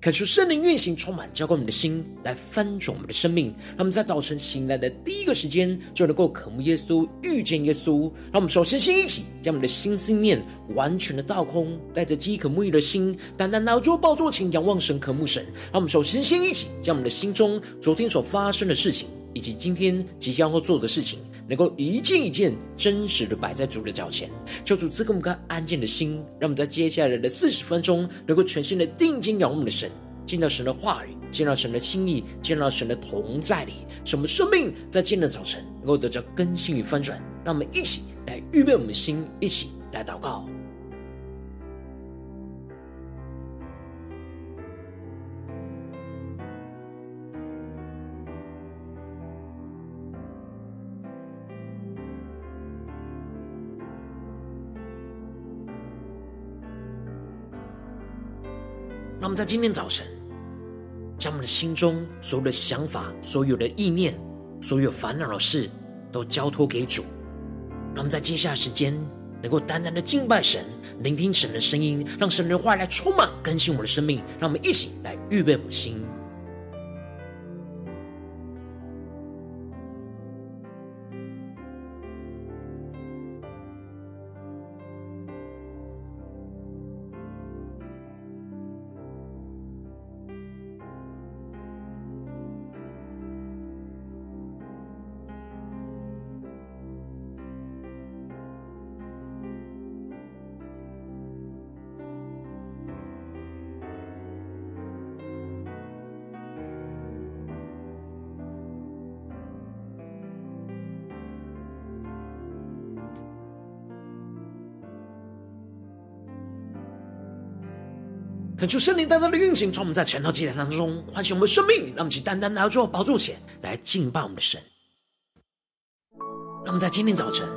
看出圣灵运行，充满浇灌我们的心，来翻转我们的生命。让我们在早晨醒来的第一个时间，就能够渴慕耶稣，遇见耶稣。让我们首先先一起将我们的心思念完全的倒空，带着饥渴沐浴的心，单单拿住宝座前仰望神，渴慕神。让我们首先先一起将我们的心中昨天所发生的事情，以及今天即将要做的事情，能够一件一件真实的摆在主的脚前，求主赐给我们个安静的心，让我们在接下来的四十分钟，能够全心的定睛仰望我们的神，见到神的话语，见到神的心意，见到神的同在里，使我们生命在今天的早晨能够得到更新与翻转。让我们一起来预备我们的心，一起来祷告。那么在今天早晨，将我们的心中所有的想法、所有的意念、所有烦恼的事，都交托给主。那么在接下来时间，能够单单的敬拜神，聆听神的声音，让神的话来充满更新我们的生命。让我们一起来预备我们的心。求圣灵单单的运行，从我们在晨祷祭坛当中唤醒我们的生命，让我们去单单来到主宝座前来敬拜我们的神。让我们在今天早晨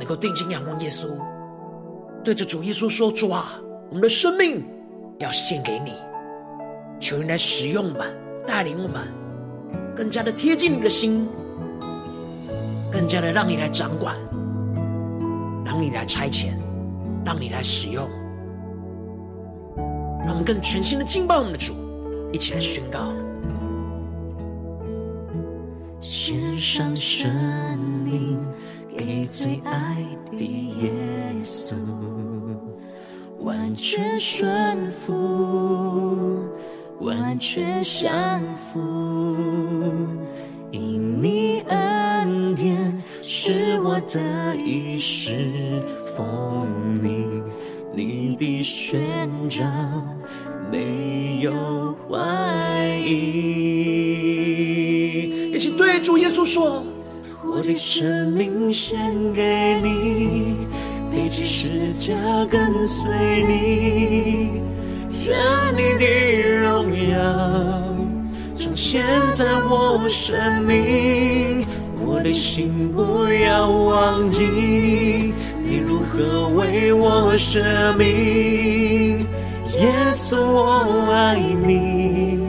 能够定睛仰望耶稣，对着主耶稣说：“主啊，我们的生命要献给你，求你来使用我们，带领我们，更加的贴近你的心，更加的让你来掌管，让你来差遣，让你来使用。”我们更全新的敬拜我们的主，一起来宣告：献上生命给最爱的耶稣，完全顺服，完全降服，因你恩典使我得以侍奉你。你的宣召没有怀疑，一起对主耶稣说：我的生命献给你，背起十架跟随你，愿你的荣耀彰显在我生命，我的心不要忘记。你如何为我舍命？耶稣，我爱你，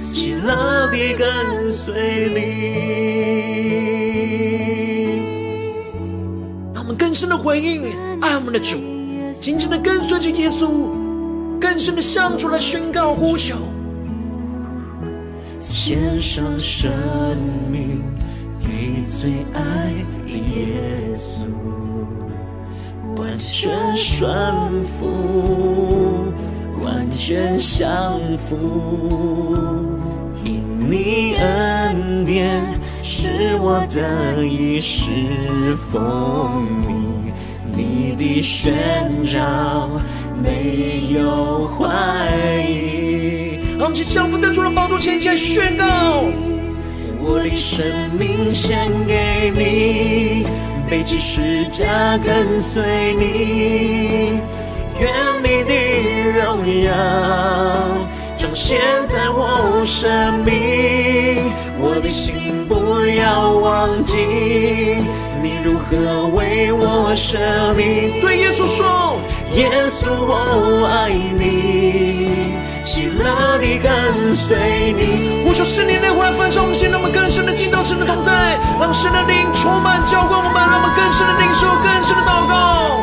喜乐地跟随你。让我们更深的回应爱我们的主，紧紧的跟随着耶稣，更深的向主来宣告呼求，献上生命给最爱的耶稣。完全顺服，完全降服，因你恩典使我得以侍奉你，你的宣召没有怀疑。让我们一起降服在主的宝座前，前宣告：我的生命献给你。背起十架跟随你，愿你的荣耀彰显在我生命，我的心不要忘记你如何为我舍命。对耶稣说，耶稣我爱你。喜乐地跟随你。呼求圣灵内火来焚烧我们心，让我们更深的进到神的同在，让神的灵充满浇灌我们，让我们更深的领受，更深的祷告。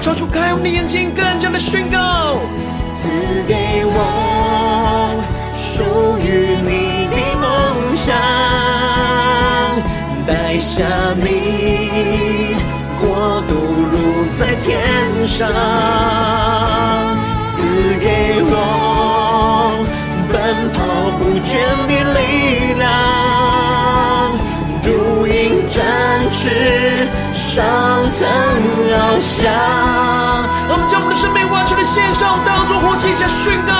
超出开我们的眼睛，更加的宣告，赐给我属于你的梦想，带下你国度如在天上，跑不倦的力量，如鹰展翅。上腾翱翔，我们将我们的生命完全的献上，当作活祭，加宣告。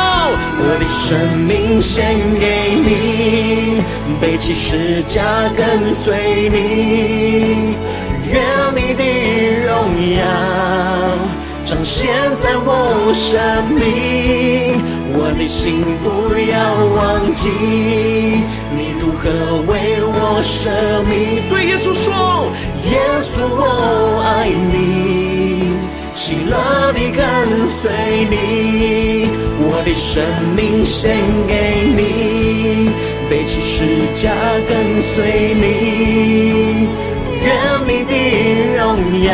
我的生命献给你，背起十架跟随你，愿你的荣耀彰显在我生命。我的心不要忘记，你如何为我舍命。对耶稣说。耶稣，我爱你，喜乐地跟随你，我的生命献给你，背起十架跟随你，愿你的荣耀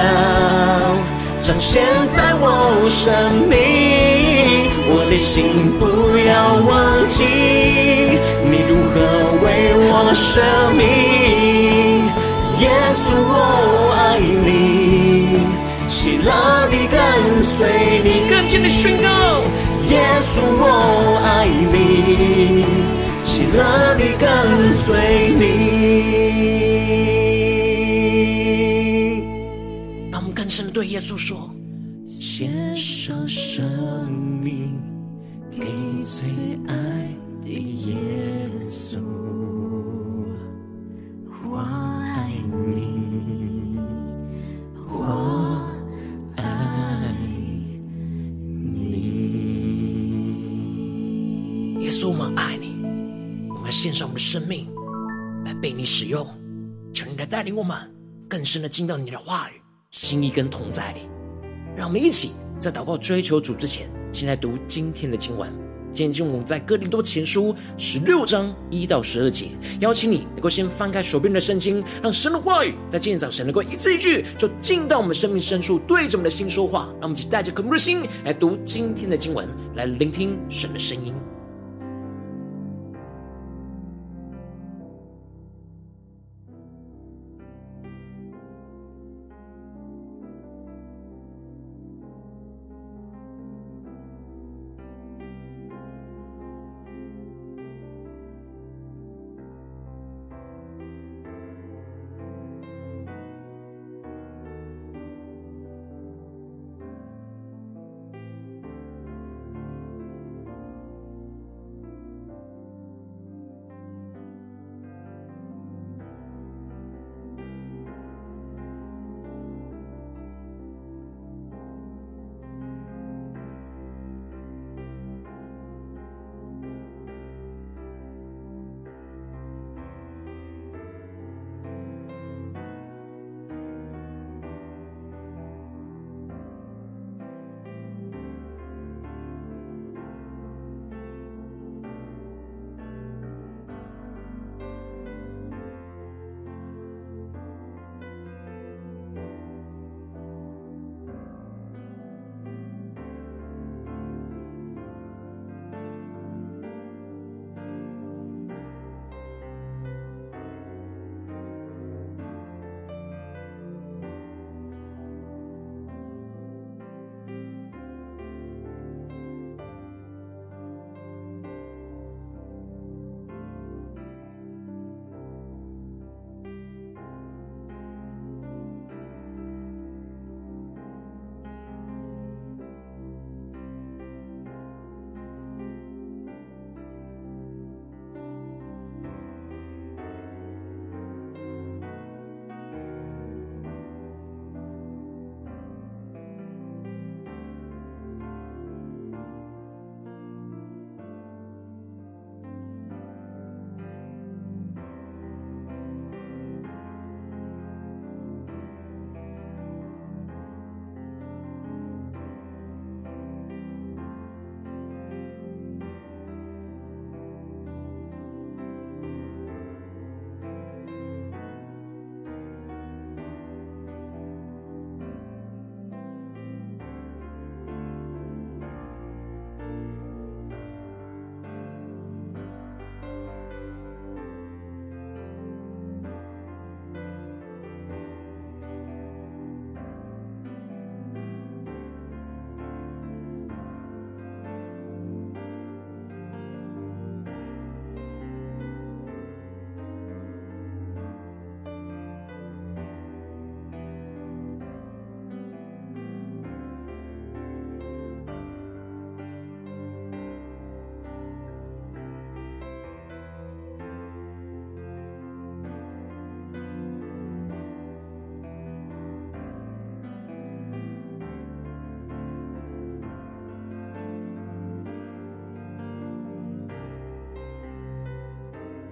彰显在我生命，的心不要忘记，你如何为我舍命。耶稣，我爱你，喜乐地跟随你，更坚的宣告。耶稣，我爱你，喜乐地跟随你。让我们更深的对耶稣说：献上生命你最爱的耶稣。我爱耶稣。我们爱你，我们要献上我们的生命来被你使用，求你来带领我们更深的进到你的话语、心意跟同在里。让我们一起在祷告追求主之前，先来读今天的经文。今天我们在哥林多前书十六章一到十二节。邀请你能够先翻开手边的圣经，让神的话语在今天早晨能够一字一句就进到我们生命深处，对着我们的心说话。让我们一起带着渴慕的心来读今天的经文，来聆听神的声音。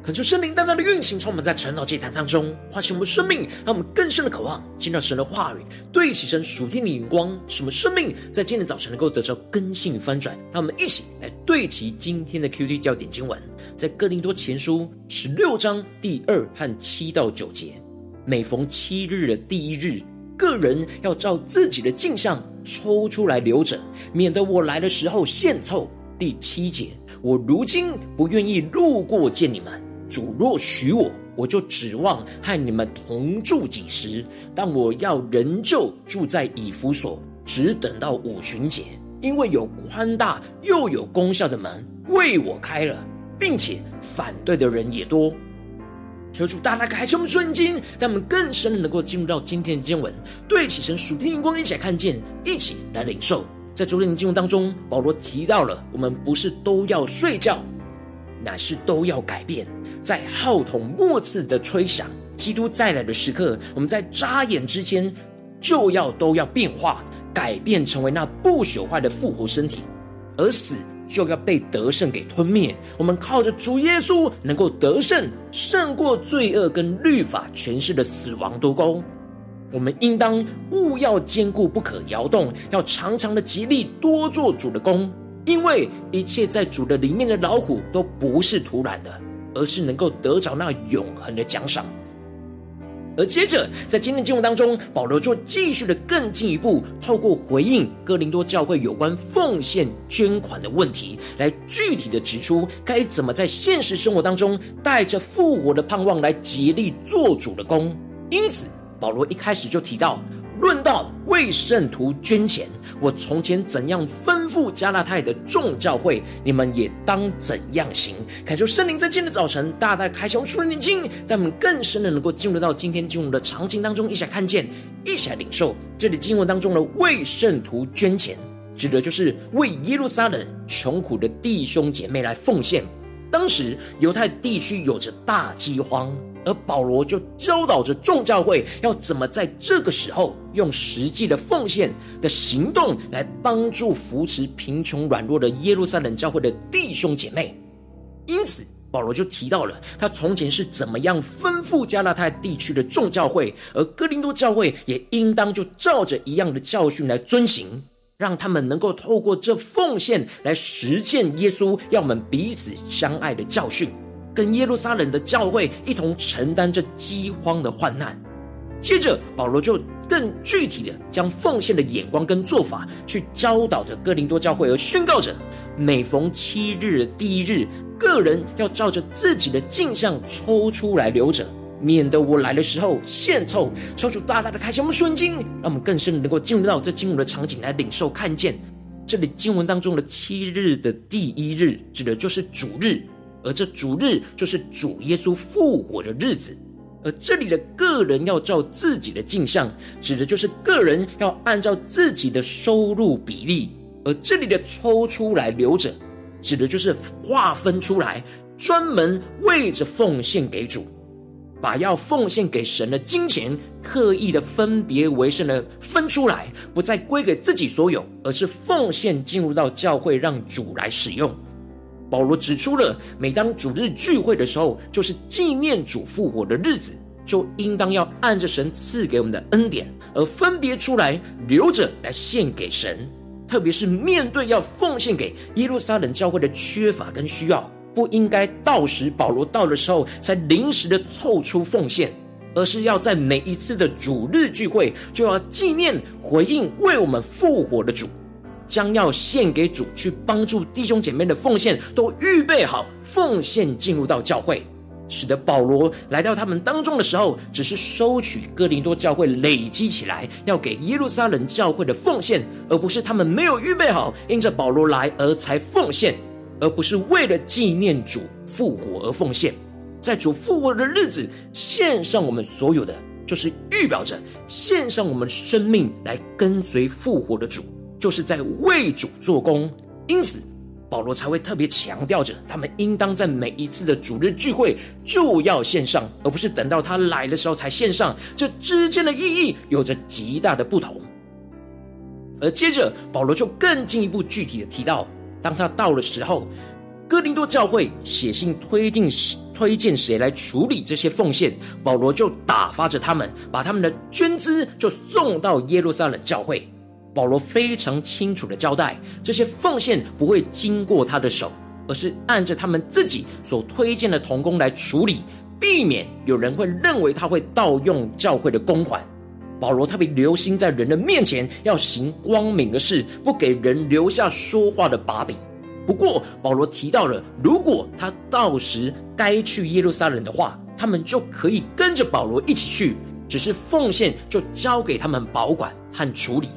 恳求圣灵单单的运行，充满在晨祷祭坛当中，唤醒我们生命，让我们更深的渴望见到神的话语，对齐神属天的眼光，使我们生命在今天早晨能够得到更新与翻转。让我们一起来对齐今天的 QT 焦点经文，在哥林多前书十六章第二和七到九节。每逢七日的第一日，个人要照自己的镜像抽出来留着，免得我来的时候献凑。第七节，我如今不愿意路过见你们。主若许我，我就指望和你们同住几时。但我要仍旧住在以弗所，只等到五旬节，因为有宽大又有功效的门为我开了，并且反对的人也多。求主大大开启我们瞬间，让我们更深的能够进入到今天的经文，对齐神属天的光，一起来看见，一起来领受。在昨天的经文当中，保罗提到了，我们不是都要睡觉，乃是都要改变。在号筒末次的吹响，基督再来的时刻，我们在眨眼之间就要都要变化，改变成为那不朽坏的复活身体，而死就要被得胜给吞灭。我们靠着主耶稣能够得胜，胜过罪恶跟律法权势的死亡斗争。我们应当务要坚固，不可摇动，要常常的竭力多做主的工，因为一切在主的里面的老虎都不是徒然的。而是能够得着那永恒的奖赏。而接着，在今天的经文当中，保罗就继续的更进一步，透过回应哥林多教会有关奉献捐款的问题，来具体的指出该怎么在现实生活当中带着复活的盼望来竭力做主的工。因此，保罗一开始就提到。论到为圣徒捐钱，我从前怎样吩咐加拉太的众教会，你们也当怎样行。恳求圣灵在今天的早晨大大开启我们的眼睛，让我们更深的能够进入到今天经文的场景当中，一起来看见，一起来领受。这里经文当中的为圣徒捐钱，指的就是为耶路撒冷穷苦的弟兄姐妹来奉献。当时犹太地区有着大饥荒。而保罗就教导着众教会要怎么在这个时候用实际的奉献的行动来帮助扶持贫穷软弱的耶路撒冷教会的弟兄姐妹。因此，保罗就提到了他从前是怎么样吩咐加拉太地区的众教会，而哥林多教会也应当就照着一样的教训来遵行，让他们能够透过这奉献来实践耶稣要我们彼此相爱的教训。跟耶路撒冷的教会一同承担着饥荒的患难。接着，保罗就更具体的将奉献的眼光跟做法去教导着哥林多教会，而宣告着：每逢七日的第一日，个人要照着自己的镜像抽出来留着，免得我来的时候献凑。抽出大大的开启我们瞬间，让我们更深的能够进入到这经文的场景来领受看见。这里经文当中的七日的第一日，指的就是主日。而这主日就是主耶稣复活的日子，而这里的个人要照自己的镜像，指的就是个人要按照自己的收入比例；而这里的抽出来留着，指的就是划分出来，专门为着奉献给主，把要奉献给神的金钱，刻意的分别为圣的分出来，不再归给自己所有，而是奉献进入到教会，让主来使用。保罗指出了，每当主日聚会的时候，就是纪念主复活的日子，就应当要按着神赐给我们的恩典，而分别出来留着来献给神。特别是面对要奉献给耶路撒冷教会的缺乏跟需要，不应该到时保罗到的时候才临时的凑出奉献，而是要在每一次的主日聚会，就要纪念回应为我们复活的主。将要献给主去帮助弟兄姐妹的奉献，都预备好奉献进入到教会，使得保罗来到他们当中的时候，只是收取哥林多教会累积起来要给耶路撒冷教会的奉献，而不是他们没有预备好，因着保罗来而才奉献，而不是为了纪念主复活而奉献。在主复活的日子，献上我们所有的，就是预表着献上我们生命来跟随复活的主。就是在为主做工，因此保罗才会特别强调着，他们应当在每一次的主日聚会就要献上，而不是等到他来的时候才献上。这之间的意义有着极大的不同。而接着保罗就更进一步具体的提到，当他到的时候，哥林多教会写信推进推荐谁来处理这些奉献，保罗就打发着他们，把他们的捐资就送到耶路撒冷教会。保罗非常清楚的交代，这些奉献不会经过他的手，而是按着他们自己所推荐的同工来处理，避免有人会认为他会盗用教会的公款。保罗特别留心在人的面前要行光明的事，不给人留下说话的把柄。不过，保罗提到了，如果他到时该去耶路撒冷的话，他们就可以跟着保罗一起去，只是奉献就交给他们保管和处理。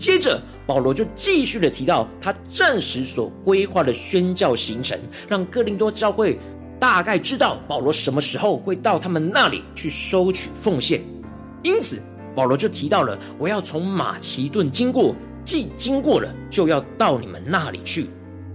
接着，保罗就继续的提到他暂时所规划的宣教行程，让哥林多教会大概知道保罗什么时候会到他们那里去收取奉献。因此，保罗就提到了，我要从马其顿经过，既经过了，就要到你们那里去。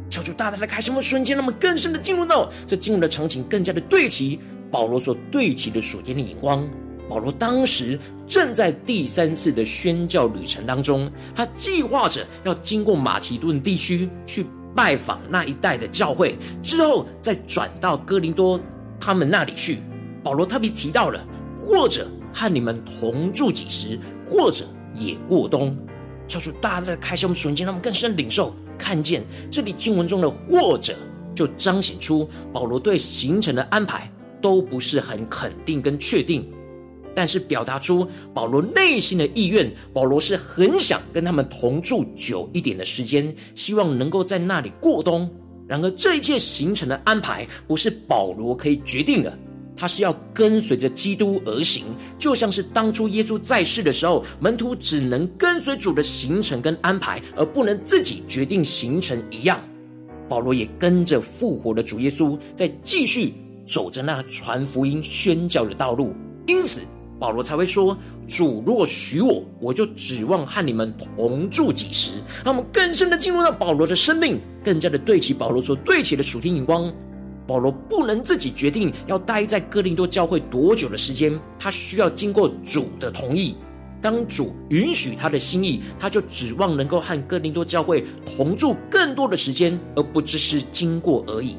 求主大大的开什么瞬间，那么更深的进入到这经文的场景，更加的对齐保罗所对齐的属天的眼光。保罗当时正在第三次的宣教旅程当中，他计划着要经过马其顿地区去拜访那一带的教会，之后再转到哥林多他们那里去。保罗特别提到了，或者和你们同住几时，或者也过冬。求主大大的开什么瞬间，让我们更深领受。看见这里经文中的“或者”，就彰显出保罗对行程的安排都不是很肯定跟确定，但是表达出保罗内心的意愿。保罗是很想跟他们同住久一点的时间，希望能够在那里过冬。然而，这一切行程的安排不是保罗可以决定的。他是要跟随着基督而行，就像是当初耶稣在世的时候，门徒只能跟随主的行程跟安排，而不能自己决定行程一样。保罗也跟着复活的主耶稣，在继续走着那传福音宣教的道路。因此，保罗才会说：“主若许我，我就指望和你们同住几时。”让我们更深的进入到保罗的生命，更加的对齐保罗所对齐的属天眼光。保罗不能自己决定要待在哥林多教会多久的时间，他需要经过主的同意。当主允许他的心意，他就指望能够和哥林多教会同住更多的时间，而不只是经过而已。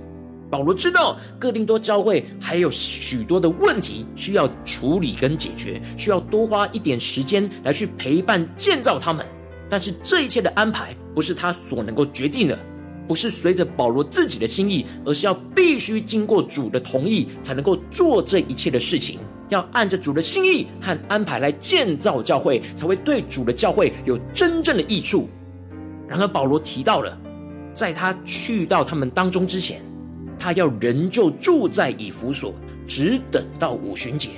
保罗知道哥林多教会还有许多的问题需要处理跟解决，需要多花一点时间来去陪伴建造他们。但是这一切的安排不是他所能够决定的。不是随着保罗自己的心意，而是要必须经过主的同意，才能够做这一切的事情。要按着主的心意和安排来建造教会，才会对主的教会有真正的益处。然而，保罗提到了，在他去到他们当中之前，他要仍旧住在以弗所，只等到五旬节，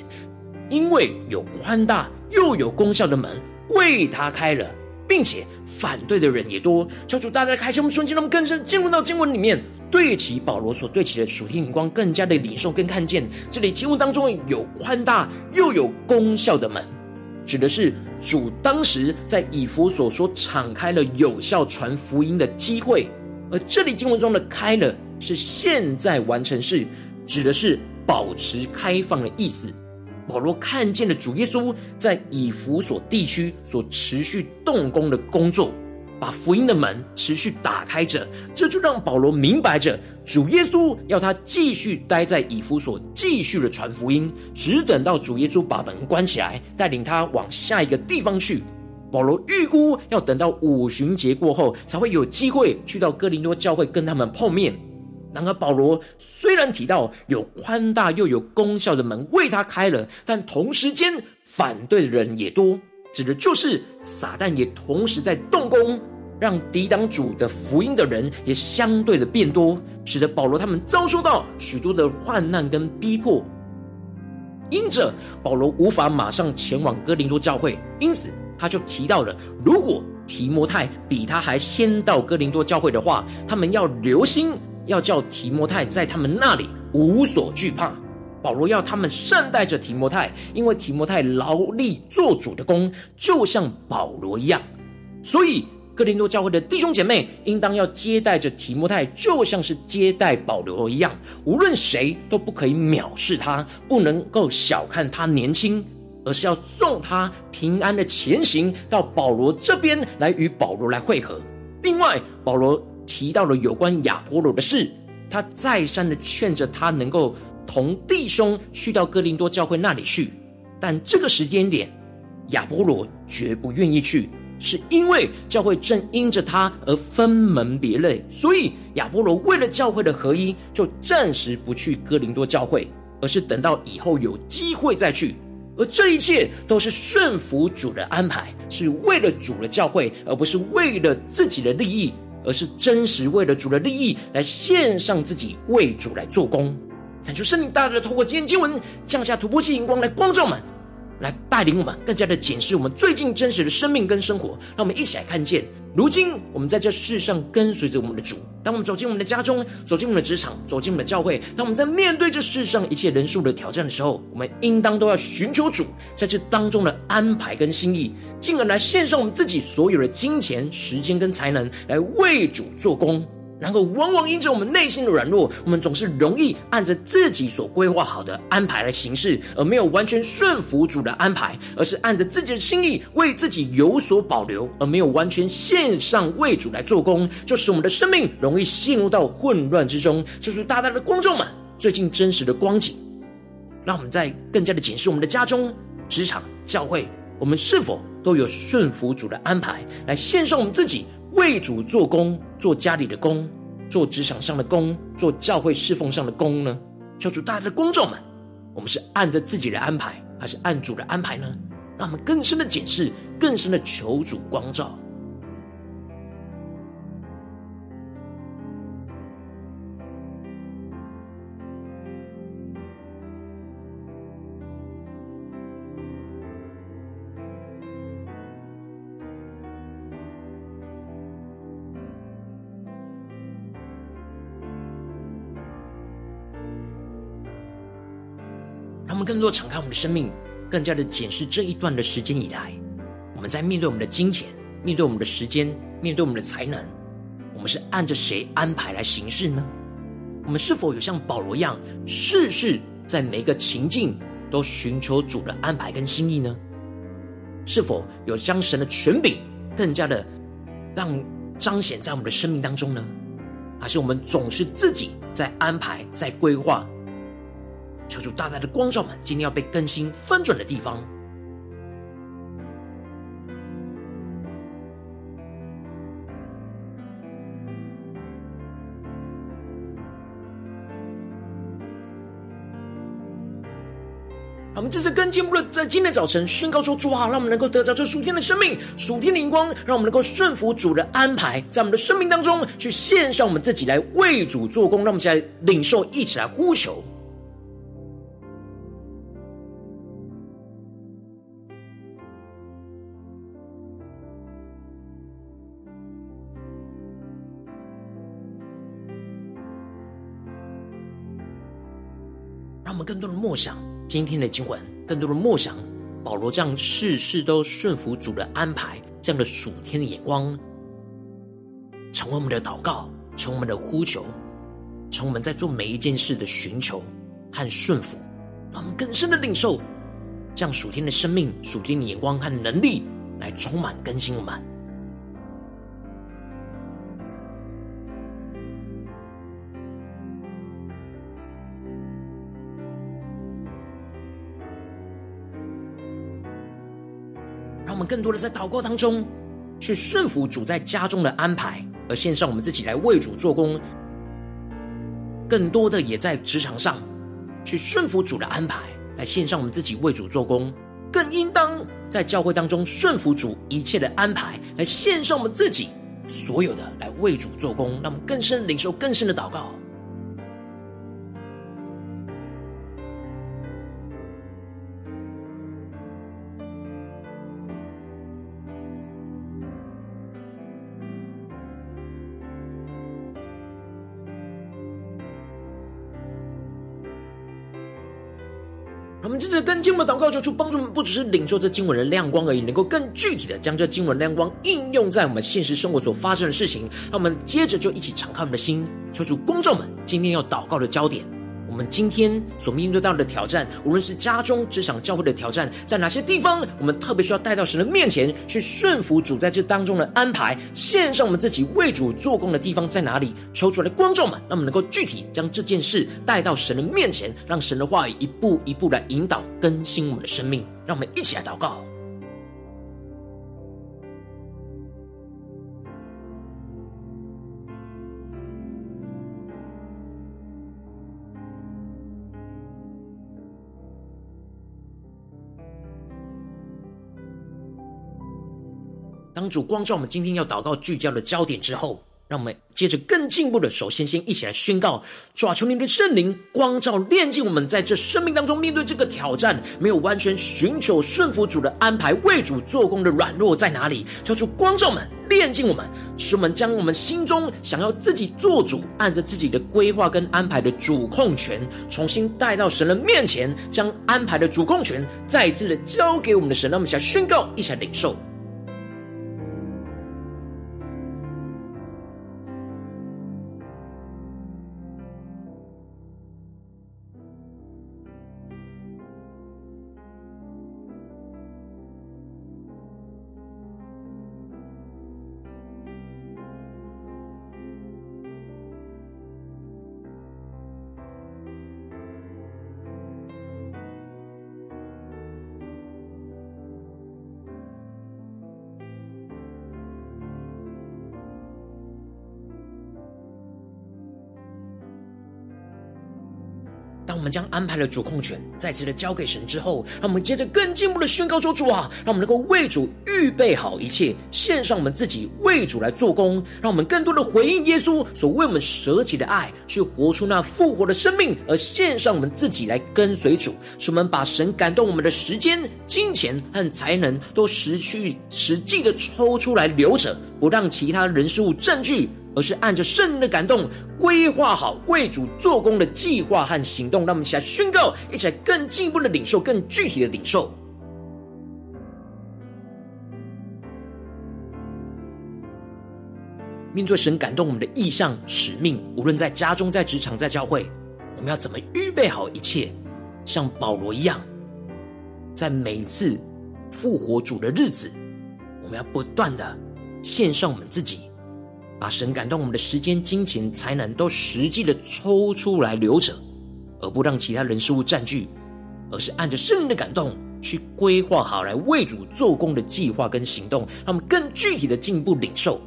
因为有宽大又有功效的门为他开了。并且反对的人也多，求主大大的开启我们瞬间，让我们更深进入到经文里面，对齐保罗所对齐的属天眼光，更加的领受跟看见。这里经文当中有宽大又有功效的门，指的是主当时在以弗所说敞开了有效传福音的机会，而这里经文中的开了是现在完成式，指的是保持开放的意思。保罗看见了主耶稣在以弗所地区所持续动工的工作，把福音的门持续打开着，这就让保罗明白着主耶稣要他继续待在以弗所，继续的传福音，只等到主耶稣把门关起来，带领他往下一个地方去。保罗预估要等到五旬节过后，才会有机会去到哥林多教会跟他们碰面。然而，保罗虽然提到有宽大又有功效的门为他开了，但同时间反对的人也多，指的就是撒旦也同时在动工，让抵挡主的福音的人也相对的变多，使得保罗他们遭受到许多的患难跟逼迫。因着保罗无法马上前往哥林多教会，因此他就提到了，如果提摩太比他还先到哥林多教会的话，他们要留心。要叫提摩太在他们那里无所惧怕。保罗要他们善待着提摩太，因为提摩太劳力做主的工，就像保罗一样。所以哥林多教会的弟兄姐妹，应当要接待着提摩太，就像是接待保罗一样。无论谁都不可以藐视他，不能够小看他年轻，而是要送他平安的前行到保罗这边来与保罗来会合。另外，保罗。提到了有关亚波罗的事，他再三的劝着他能够同弟兄去到哥林多教会那里去，但这个时间点，亚波罗绝不愿意去，是因为教会正因着他而分门别类，所以亚波罗为了教会的合一，就暂时不去哥林多教会，而是等到以后有机会再去。而这一切都是顺服主的安排，是为了主的教会，而不是为了自己的利益。而是真实为了主的利益来献上自己，为主来做工。恳求圣灵大大的透过今天经文降下突破性眼光来光照我们，来带领我们更加的检视我们最近真实的生命跟生活。让我们一起来看见，如今我们在这世上跟随着我们的主。当我们走进我们的家中，走进我们的职场，走进我们的教会，当我们在面对这世上一切人数的挑战的时候，我们应当都要寻求主在这当中的安排跟心意。进而来献上我们自己所有的金钱、时间跟才能，来为主做工。然后，往往因着我们内心的软弱，我们总是容易按着自己所规划好的安排来行事，而没有完全顺服主的安排，而是按着自己的心意为自己有所保留，而没有完全献上为主来做工，就使我们的生命容易陷入到混乱之中。就是大大的观众们最近真实的光景，让我们在更加的检视我们的家中、职场、教会，我们是否都有顺服主的安排，来献上我们自己，为主做工，做家里的工，做职场上的工，做教会侍奉上的工呢？求主大家的观众们，我们是按着自己的安排，还是按主的安排呢？让我们更深的检视，更深的求主光照。更多敞开我们的生命，更加的检视这一段的时间以来，我们在面对我们的金钱、面对我们的时间、面对我们的才能，我们是按着谁安排来行事呢？我们是否有像保罗一样，事事在每一个情境都寻求主的安排跟心意呢？是否有将神的权柄更加的让彰显在我们的生命当中呢？还是我们总是自己在安排、在规划？求主大大的光照们，今天要被更新翻转的地方。我们这次更进一步的，在今天早晨宣告说：主啊，让我们能够得着这属天的生命、属天的灵光，让我们能够顺服主的安排，在我们的生命当中去献上我们自己来为主做工。让我们一起来领受，一起来呼求。更多的默想今天的经文，更多的默想保罗这样事事都顺服主的安排，这样的属天的眼光，成为我们的祷告，成为我们的呼求，成我们在做每一件事的寻求和顺服，让我们更深的领受这样属天的生命、属天的眼光和能力，来充满更新我们。更多的在祷告当中，去顺服主在家中的安排，而献上我们自己来为主做工；更多的也在职场上，去顺服主的安排，来献上我们自己为主做工；更应当在教会当中顺服主一切的安排，来献上我们自己所有的来为主做工，让我们更深领受更深的祷告。们接着跟经文的祷告，求出帮助们，不只是领受这经文的亮光而已，能够更具体的将这经文亮光应用在我们。现实生活所发生的事情。那我们。接着就一起敞开我们的心，求主公众们。今天要祷告的焦点，我们今天所面对到的挑战，无论是家中、职场、教会的挑战，在哪些地方，我们特别需要带到神的面前去顺服主在这当中的安排，献上我们自己为主做工的地方在哪里？抽出来的观众们，让我们能够具体将这件事带到神的面前，让神的话语一步一步来引导更新我们的生命。让我们一起来祷告。当主光照我们今天要祷告聚焦的焦点之后，让我们接着更进一步的，首先先一起来宣告：主啊，求您的圣灵光照炼净我们在这生命当中面对这个挑战，没有完全寻求顺服主的安排，为主做工的软弱在哪里？求主光照我们，炼净我们，使我们将我们心中想要自己做主，按着自己的规划跟安排的主控权，重新带到神的面前，将安排的主控权再一次的交给我们的神。让我们一起来宣告，一起来领受。们将安排的主控权再次的交给神之后，让我们接着更进一步的宣告说：“主啊，让我们能够为主预备好一切，献上我们自己为主来做工，让我们更多的回应耶稣所为我们舍己的爱，去活出那复活的生命，而献上我们自己来跟随主，使我们把神感动我们的时间、金钱和才能都实去实际的抽出来留着，不让其他人事物占据。”而是按着圣灵的感动，规划好为主做工的计划和行动。让我们一起来宣告，一起来更进一步的领受，更具体的领受。面对神感动我们的异象使命，无论在家中、在职场、在教会，我们要怎么预备好一切，像保罗一样，在每一次复活主的日子，我们要不断的献上我们自己。把神感动我们的时间、金钱、才能都实际的抽出来留着，而不让其他人事物占据，而是按着圣灵的感动去规划好来为主做工的计划跟行动，让我们更具体的进一步领受。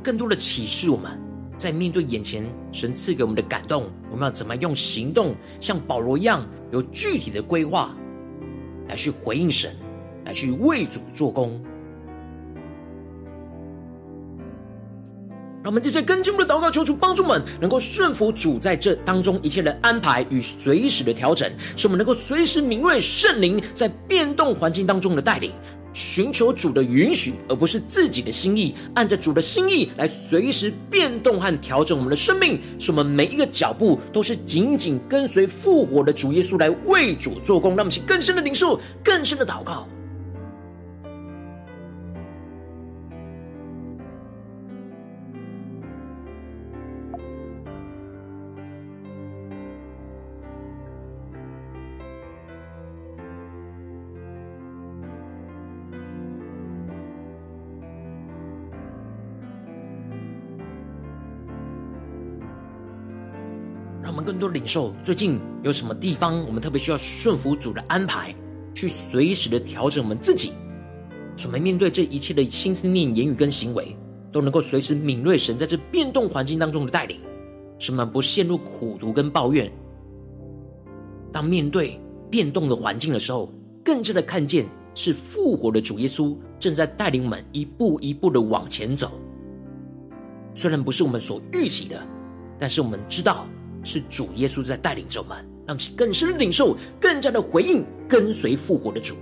更多的启示，我们在面对眼前神赐给我们的感动，我们要怎么用行动，像保罗一样有具体的规划，来去回应神，来去为主做工。让我们接着跟进步的祷告，求主帮助们能够顺服主在这当中一切的安排与随时的调整，使我们能够随时敏锐圣灵在变动环境当中的带领。寻求主的允许，而不是自己的心意，按着主的心意来随时变动和调整我们的生命，使我们每一个脚步都是紧紧跟随复活的主耶稣来为主做工。让我们请更深的领受，更深的祷告。多领受，最近有什么地方我们特别需要顺服主的安排，去随时的调整我们自己，使我们面对这一切的心思念、言语跟行为，都能够随时敏锐神在这变动环境当中的带领，使我们不陷入苦毒跟抱怨。当面对变动的环境的时候，更加的看见是复活的主耶稣正在带领我们一步一步的往前走。虽然不是我们所预期的，但是我们知道。是主耶稣在带领着我们，让其更深的领受，更加的回应，跟随复活的主。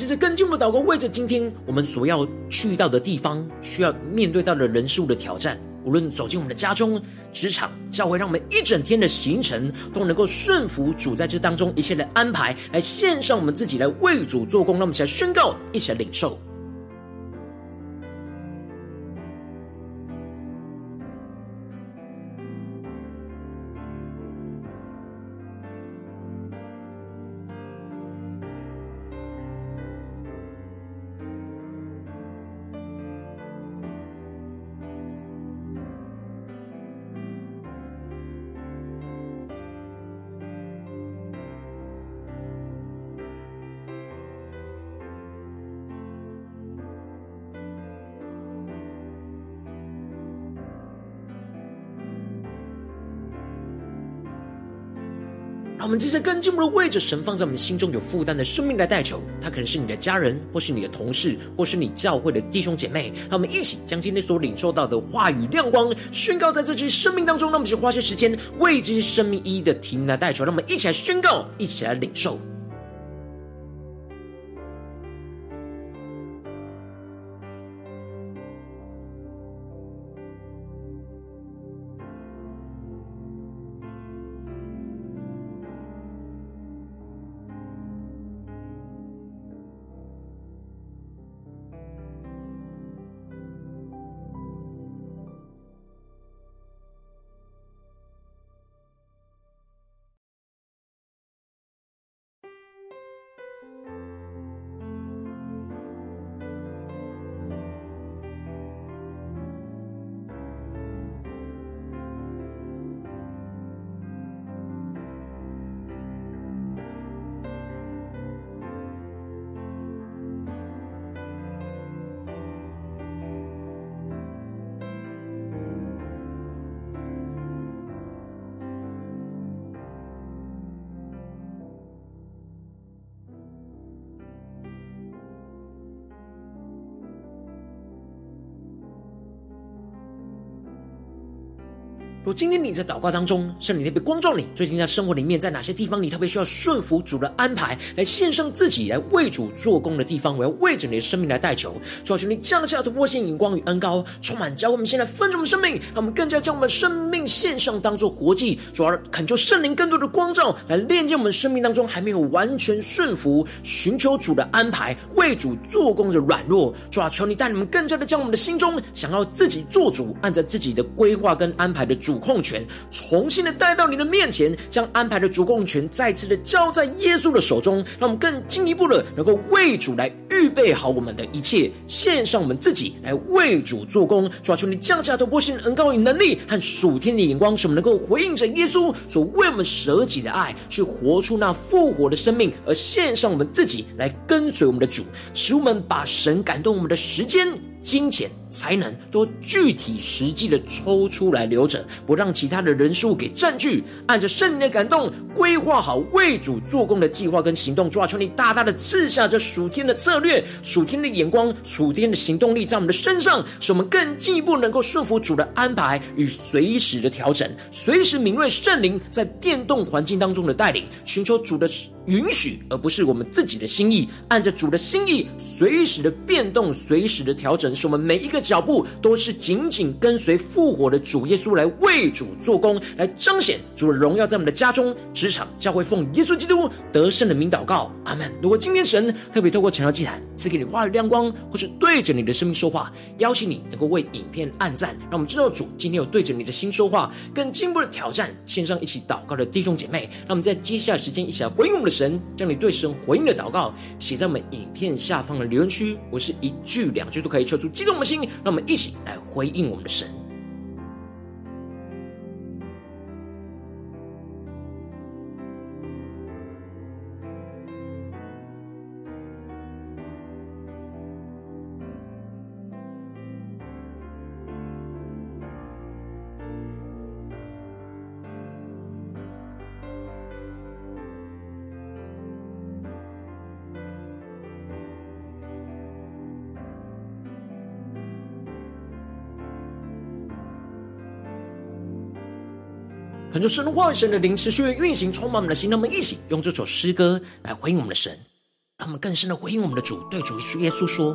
接着跟进一步祷告，为着今天我们所要去到的地方，需要面对到的人事物的挑战。无论走进我们的家中、职场、教会，让我们一整天的行程都能够顺服主在这当中一切的安排，来献上我们自己，来为主做工。让我们一起来宣告，一起来领受。让我们接着更进一步的为着神放在我们心中有负担的生命来代求，他可能是你的家人，或是你的同事，或是你教会的弟兄姐妹。让我们一起将今天所领受到的话语亮光宣告在这些生命当中。让我们去花些时间为这些生命一一的提名来代求。让我们一起来宣告，一起来领受。若今天你在祷告当中，圣灵特别光照你，最近在生活里面，在哪些地方你特别需要顺服主的安排，来献上自己来为主做工的地方，我要为着你的生命来代求，主啊，求你降下突破性眼光与恩膏，充满教会我们现在分盛的生命，让我们更加将我们生命献上，当作活祭，主啊，恳求圣灵更多的光照，来炼净我们生命当中还没有完全顺服、寻求主的安排、为主做工的软弱，主啊，求你带你们更加的将我们的心中想要自己做主，按照自己的规划跟安排的主。主控权重新的带到你的面前，将安排的主控权再次的交在耶稣的手中，让我们更进一步的能够为主来预备好我们的一切，献上我们自己来为主做工。抓住，你降下突破性的恩膏与能力和属天的眼光，使我们能够回应着耶稣所为我们舍己的爱，去活出那复活的生命，而献上我们自己来跟随我们的主，使我们把神感动我们的时间。金钱、才能都具体实际的抽出来留着，不让其他的人数给占据。按着圣灵的感动，规划好为主做工的计划跟行动。主啊，求你大大的赐下这属天的策略、属天的眼光、属天的行动力在我们的身上，使我们更进一步能够顺服主的安排与随时的调整，随时敏锐圣灵在变动环境当中的带领，寻求主的允许，而不是我们自己的心意。按着主的心意，随时的变动，随时的调整。使我们每一个脚步都是紧紧跟随复活的主耶稣来为主做工，来彰显主的荣耀，在我们的家中、职场、教会，奉耶稣基督得胜的名祷告，阿门。如果今天神特别透过晨祷祭坛赐给你话语亮光，或是对着你的生命说话，邀请你能够为影片按赞，让我们知道主今天有对着你的心说话，更进一步的挑战线上一起祷告的弟兄姐妹，让我们在接下来时间一起来回应我们的神，将你对神回应的祷告写在我们影片下方的留言区，我是一句两句都可以说出激动的心，那我们一起来回应我们的神。恳求神的话语、神的灵持续运行，充满我们的心。让我们一起用这首诗歌来回应我们的神。让我们更深的回应我们的主，对主耶稣说：“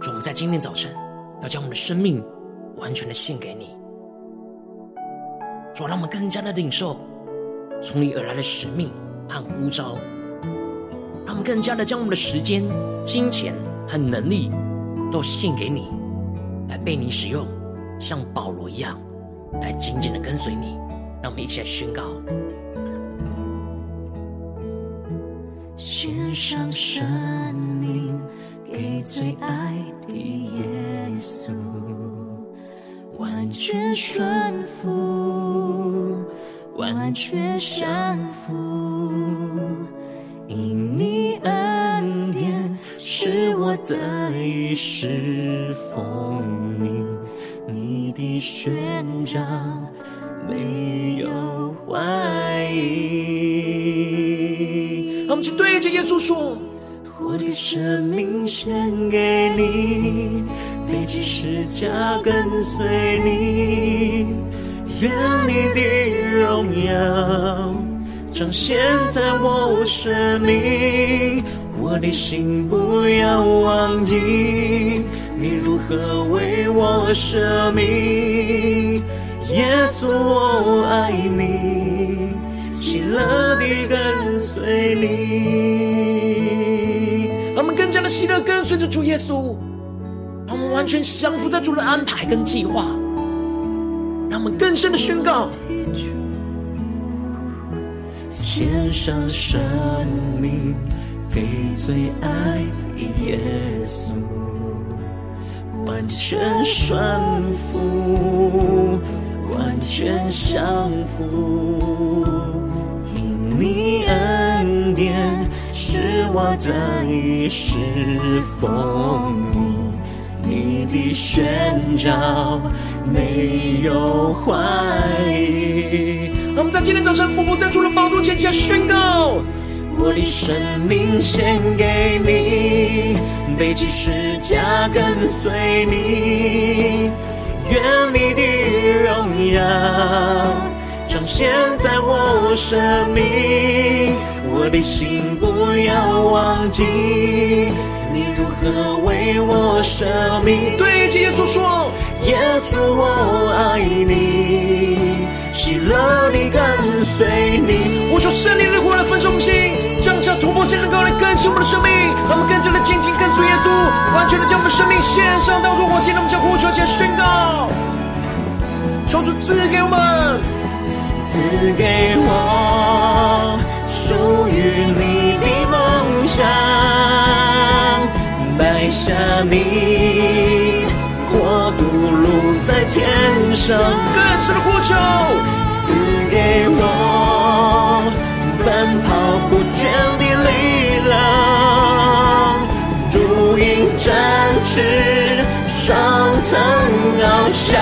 主，我们在今天早晨要将我们的生命完全的献给你。主，让我们更加的领受从你而来的使命和呼召，让我们更加的将我们的时间、金钱和能力都献给你，来被你使用，像保罗一样，来紧紧的跟随你。让我们一起来宣告。”献上生命给最爱的耶稣，完全顺服，完全降服，因你恩典是我的一世丰盈，你的宣召没有怀疑。我们请对着耶稣说：“我的生命献给你，背起十架跟随你，愿你的荣耀彰显在我生命。我的心不要忘记，你如何为我舍命。耶稣，我爱你，喜乐地跟。随你，让我们更加的喜乐跟随着主耶稣，让我们完全降服在主的安排跟计划，让我们更深的宣告：献上生命给最爱的耶稣，完全顺服，完全相服，因你恩典是我得以侍奉你，你的宣召没有怀疑。那我们在今天早上，俯伏在主的宝座前，前宣告：我的生命献给你，背起十架跟随你，愿你的荣耀彰显在我生命。我的心不要忘记，你如何为我舍命。对着耶稣说，耶稣我爱你，喜乐地跟随你。我说圣灵的火来焚烧我们心，降下突破性的高来更新我们的生命，让我们更加的紧紧跟随耶稣，完全的将我们的生命献上，当作火祭，让我们将呼求先宣告，求主赐给我们，赐给我。属于你的梦想，埋下你国度，路在天上。更深的呼求，赐给我奔跑不倦的力量，如鹰展翅，上腾翱翔。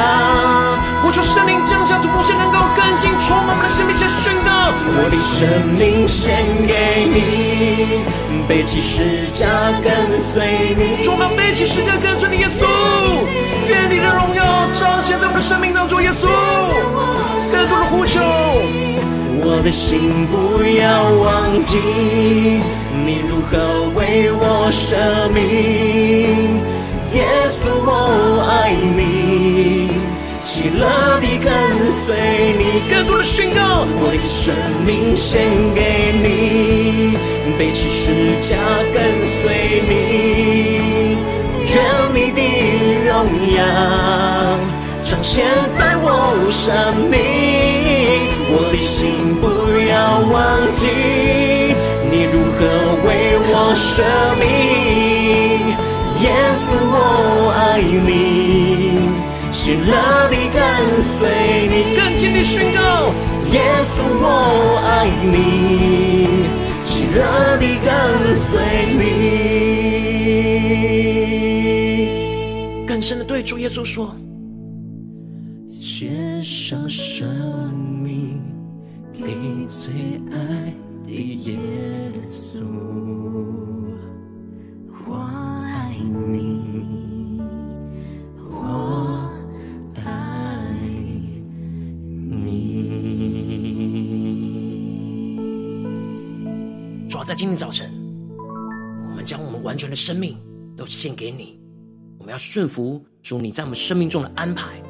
我说圣灵降下突破性能够更新充满我们的生命，且宣告：我的生命献给你，背起十架跟随你。充满背起十架跟随你，耶稣，愿你的荣耀彰显在我们的生命当中，耶稣。更多的呼求，我的心不要忘记，你如何为我舍命，耶稣，我爱你。喜乐地跟随你，更多的宣告，我的生命献给你，背起十架跟随你，愿你的荣耀彰显在我生命，我的心不要忘记，你如何为我舍命，耶稣我爱你。喜乐地跟随你，更坚定宣告：耶稣，我爱你。喜乐地跟随你，更深的对主耶稣说：献给你。我们要顺服主你在我们生命中的安排，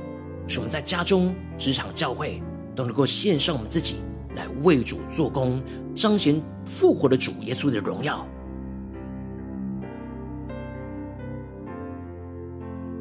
使我们在家中、职场、教会都能够献上我们自己，来为主做工，彰显复活的主耶稣的荣耀。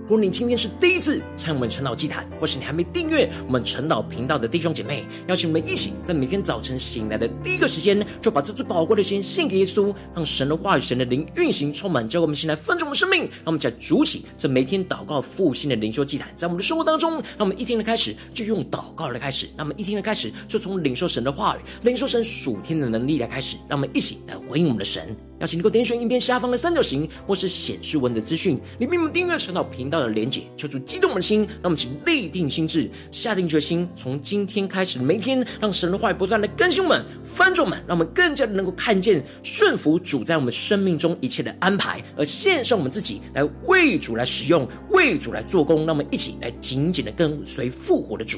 如果你今天是第一次参与我们晨祷祭坛，或是你还没订阅我们晨祷频道的弟兄姐妹，邀请我们一起在每天早晨醒来的第一个时间，就把这最宝贵的时间献给耶稣，让神的话语、神的灵运行充满，教我们现在分盛我们生命。让我们一起来筑起这每天祷告复兴的灵修祭坛，在我们的生活当中，让我们一天的开始就用祷告来开始，让我们一天的开始就从领受神的话语、领受神属天的能力来开始，让我们一起来回应我们的神。邀请你给我点选影片下方的三角形，或是显示文字资讯里面有订阅晨祷频道的连结，求主激动我们的心，让我们请立定心智，下定决心，从今天开始的每一天，让神的话语不断的更新我们、翻转我们，让我们更加的能够看见顺服主在我们生命中一切的安排，而献上我们自己来为主来使用，为主来做工，让我们一起来紧紧的跟随复活的主。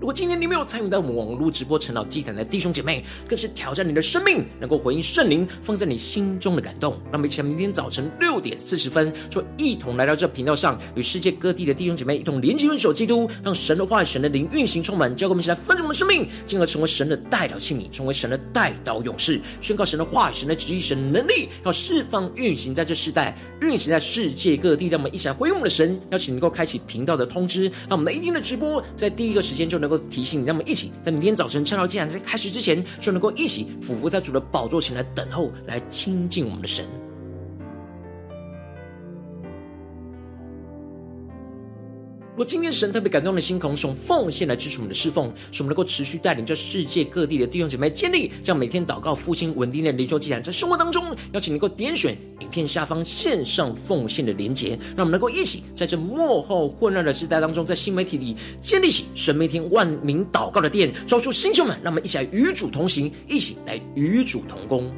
如果今天你没有参与到我们网络直播晨祷祭坛的弟兄姐妹，更是挑战你的生命，能够回应圣灵放在你心中的感动。让我们一起在明天早晨六点四十分，就一同来到这频道上，与世界各地的弟兄姐妹一同连接、运手基督，让神的话语、神的灵运行充满，教会我们一起来分盛我们的生命，进而成为神的代祷器皿，成为神的代祷勇士，宣告神的话语、神的旨意、神的能力，要释放运行在这世代，运行在世界各地。让我们一起来回应我们的神，邀请能够开启频道的通知，让我们的一天的直播在第一个时间就能够。提醒你，让我们一起在明天早晨晨祷祭坛在开始之前，就能够一起俯伏在主的宝座前来等候，来亲近我们的神。果今天神特别感动的心，同时用奉献来支持我们的侍奉，使我们能够持续带领着世界各地的弟兄姐妹建立这样每天祷告复兴稳定的灵修祭坛，在生活当中，邀请能够点选影片下方线上奉献的连结，让我们能够一起在这幕后混乱的时代当中，在新媒体里建立起神每天万名祷告的殿，抓住星球们，让我们一起来与主同行，一起来与主同工。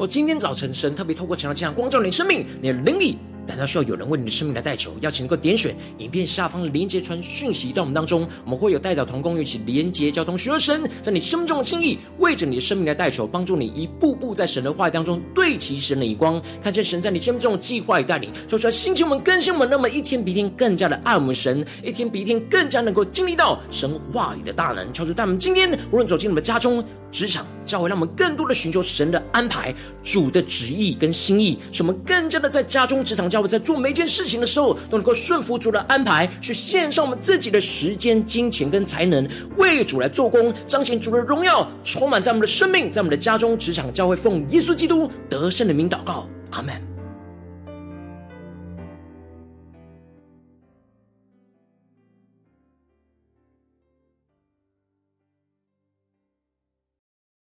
我今天早晨，神特别透过晨祷祭坛光照你的生命，你的灵里，难道需要有人为你的生命来代求，邀请能够点选影片下方的连接传讯息到我们当中，我们会有代表同工一起连接交通，寻求神在你生命中的心意，为着你的生命来代求，帮助你一步步在神的话语当中对齐神的眼光，看见神在你生命中的计划与带领，说出来心情我们更新我们，那么一天比一天更加的爱我们神，一天比一天更加能够经历到神话语的大能，敲出他们今天无论走进你们家中。职场教会，让我们更多的寻求神的安排、主的旨意跟心意，使我们更加的在家中、职场教会，在做每一件事情的时候，都能够顺服主的安排，去献上我们自己的时间、金钱跟才能，为主来做工，彰显主的荣耀，充满在我们的生命，在我们的家中、职场教会，奉耶稣基督得胜的名祷告，阿门。